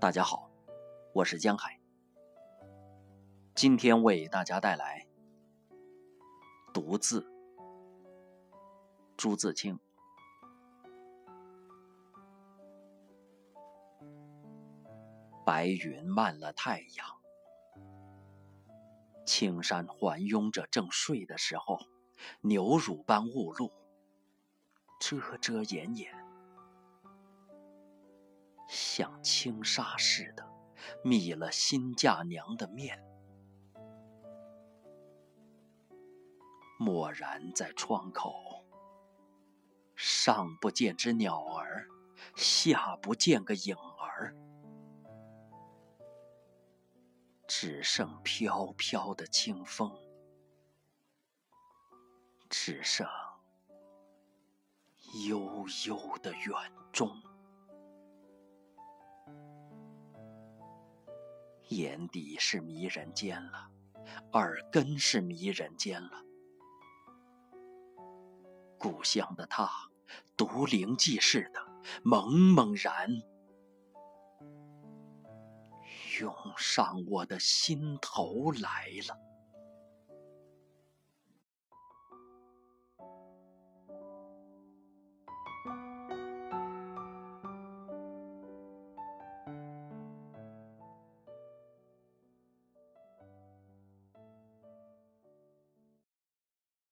大家好，我是江海。今天为大家带来《独自》，朱自清。白云漫了太阳，青山环拥着正睡的时候，牛乳般雾露，遮遮掩掩。像轻纱似的，密了新嫁娘的面。蓦然在窗口，上不见只鸟儿，下不见个影儿，只剩飘飘的清风，只剩悠悠的远钟。眼底是迷人间了，耳根是迷人间了。故乡的他，独灵记似的，猛猛然涌上我的心头来了。